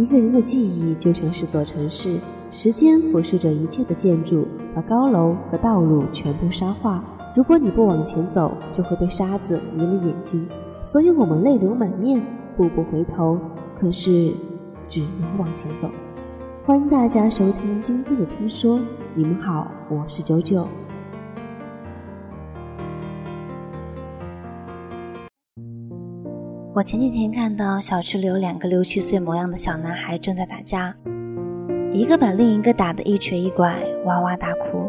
一个人的记忆就像是座城市，时间俯视着一切的建筑，把高楼和道路全部沙化。如果你不往前走，就会被沙子迷了眼睛。所以我们泪流满面，步步回头，可是只能往前走。欢迎大家收听今天的听说，你们好，我是九九。我前几天看到小区里有两个六七岁模样的小男孩正在打架，一个把另一个打得一瘸一拐，哇哇大哭。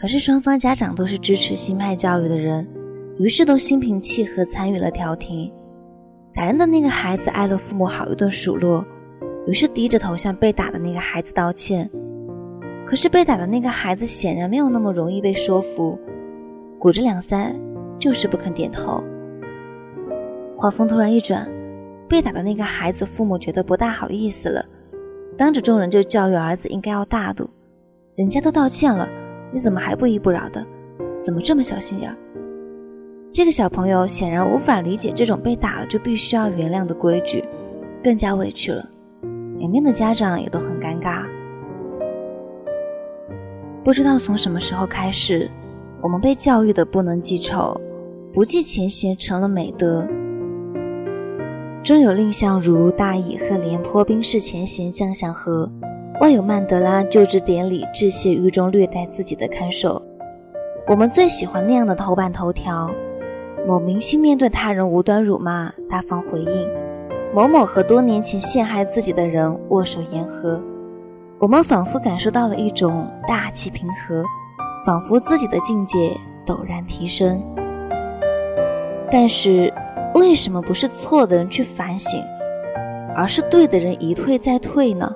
可是双方家长都是支持新派教育的人，于是都心平气和参与了调停。打人的那个孩子挨了父母好一顿数落，于是低着头向被打的那个孩子道歉。可是被打的那个孩子显然没有那么容易被说服，鼓着两腮，就是不肯点头。话锋突然一转，被打的那个孩子父母觉得不大好意思了，当着众人就教育儿子应该要大度。人家都道歉了，你怎么还不依不饶的？怎么这么小心眼？这个小朋友显然无法理解这种被打了就必须要原谅的规矩，更加委屈了。两边的家长也都很尴尬。不知道从什么时候开始，我们被教育的不能记仇，不计前嫌成了美德。中有蔺相如大以贺廉颇兵士前嫌将相和，外有曼德拉就职典礼致谢狱中虐待自己的看守。我们最喜欢那样的头版头条：某明星面对他人无端辱骂，大方回应；某某和多年前陷害自己的人握手言和。我们仿佛感受到了一种大气平和，仿佛自己的境界陡然提升。但是。为什么不是错的人去反省，而是对的人一退再退呢？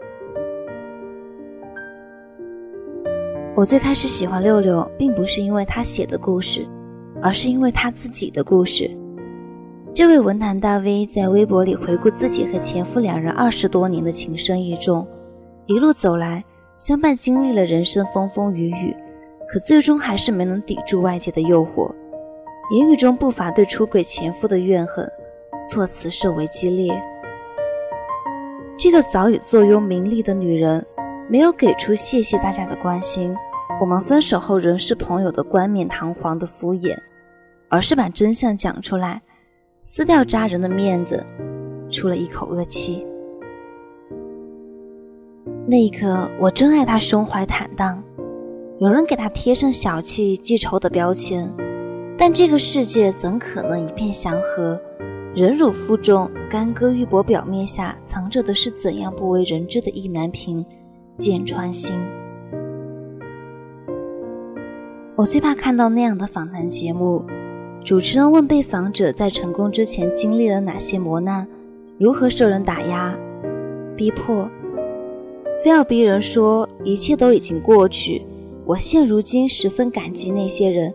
我最开始喜欢六六，并不是因为他写的故事，而是因为他自己的故事。这位文坛大 V 在微博里回顾自己和前夫两人二十多年的情深意重，一路走来，相伴经历了人生风风雨雨，可最终还是没能抵住外界的诱惑。言语中不乏对出轨前夫的怨恨，措辞甚为激烈。这个早已坐拥名利的女人，没有给出谢谢大家的关心，我们分手后仍是朋友的冠冕堂皇的敷衍，而是把真相讲出来，撕掉扎人的面子，出了一口恶气。那一刻，我真爱他胸怀坦荡，有人给他贴上小气记仇的标签。但这个世界怎可能一片祥和？忍辱负重、干戈玉帛表面下藏着的是怎样不为人知的意难平、剑穿心？我最怕看到那样的访谈节目，主持人问被访者在成功之前经历了哪些磨难，如何受人打压、逼迫，非要逼人说一切都已经过去。我现如今十分感激那些人。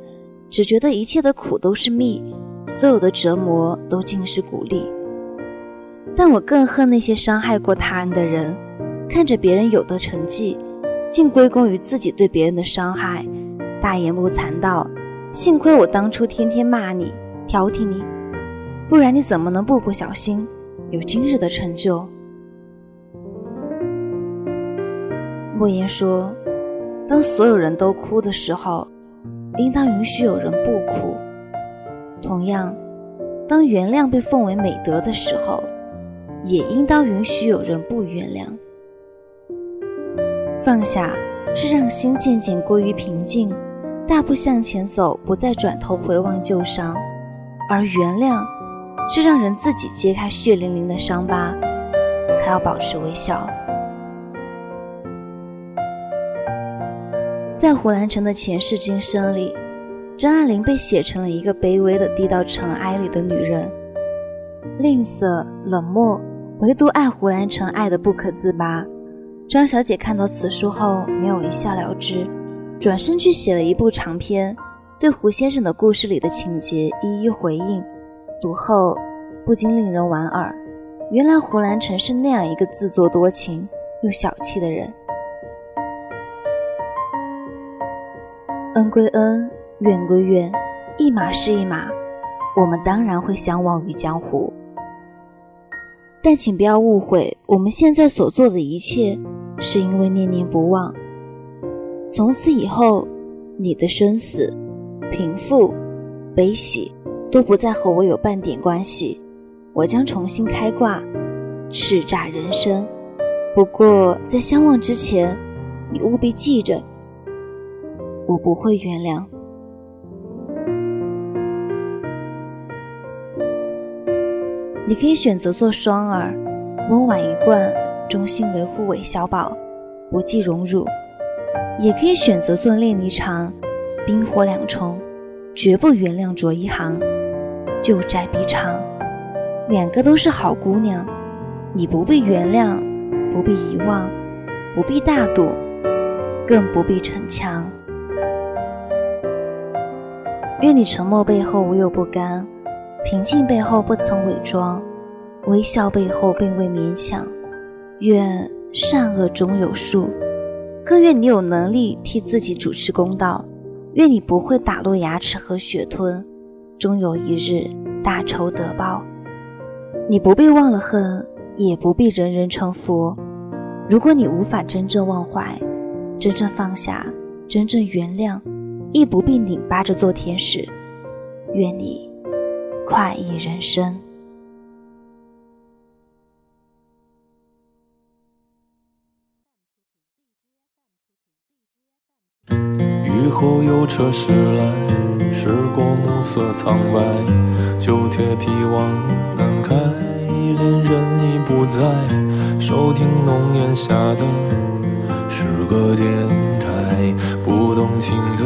只觉得一切的苦都是蜜，所有的折磨都尽是鼓励。但我更恨那些伤害过他人的人，看着别人有的成绩，竟归功于自己对别人的伤害，大言不惭道：“幸亏我当初天天骂你、挑剔你，不然你怎么能步步小心，有今日的成就？”莫言说：“当所有人都哭的时候。”应当允许有人不哭。同样，当原谅被奉为美德的时候，也应当允许有人不原谅。放下是让心渐渐归于平静，大步向前走，不再转头回望旧伤；而原谅是让人自己揭开血淋淋的伤疤，还要保持微笑。在胡兰成的前世今生里，张爱玲被写成了一个卑微的低到尘埃里的女人，吝啬冷漠，唯独爱胡兰成爱得不可自拔。张小姐看到此书后，没有一笑了之，转身去写了一部长篇，对胡先生的故事里的情节一一回应。读后不禁令人莞尔，原来胡兰成是那样一个自作多情又小气的人。恩归恩，怨归怨，一码是一码，我们当然会相忘于江湖。但请不要误会，我们现在所做的一切，是因为念念不忘。从此以后，你的生死、贫富、悲喜，都不再和我有半点关系。我将重新开挂，叱咤人生。不过，在相忘之前，你务必记着，我不会原谅。你可以选择做双儿，温婉一贯，忠心维护韦小宝，不计荣辱；也可以选择做恋离场，冰火两重，绝不原谅卓一航，旧债必偿。两个都是好姑娘，你不必原谅，不必遗忘，不必大度，更不必逞强。愿你沉默背后无有不甘，平静背后不曾伪装，微笑背后并未勉强。愿善恶终有数，更愿你有能力替自己主持公道。愿你不会打落牙齿和血吞，终有一日大仇得报。你不必忘了恨，也不必人人称佛。如果你无法真正忘怀，真正放下，真正原谅，亦不必拧巴着做天使。愿你快意人生。雨后有车驶来，驶过暮色苍白，旧铁皮往南。开，恋人已不在，收听浓烟下的诗歌电台，不动情的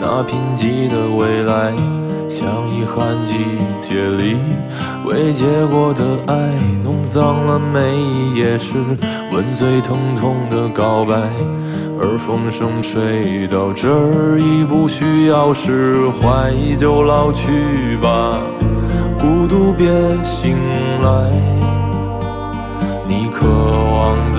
那贫瘠的未来，像遗憾季节里未结果的爱，弄脏了每一页诗。吻最疼痛的告白，而风声吹到这儿已不需要释怀，就老去吧，孤独别醒来。你渴望的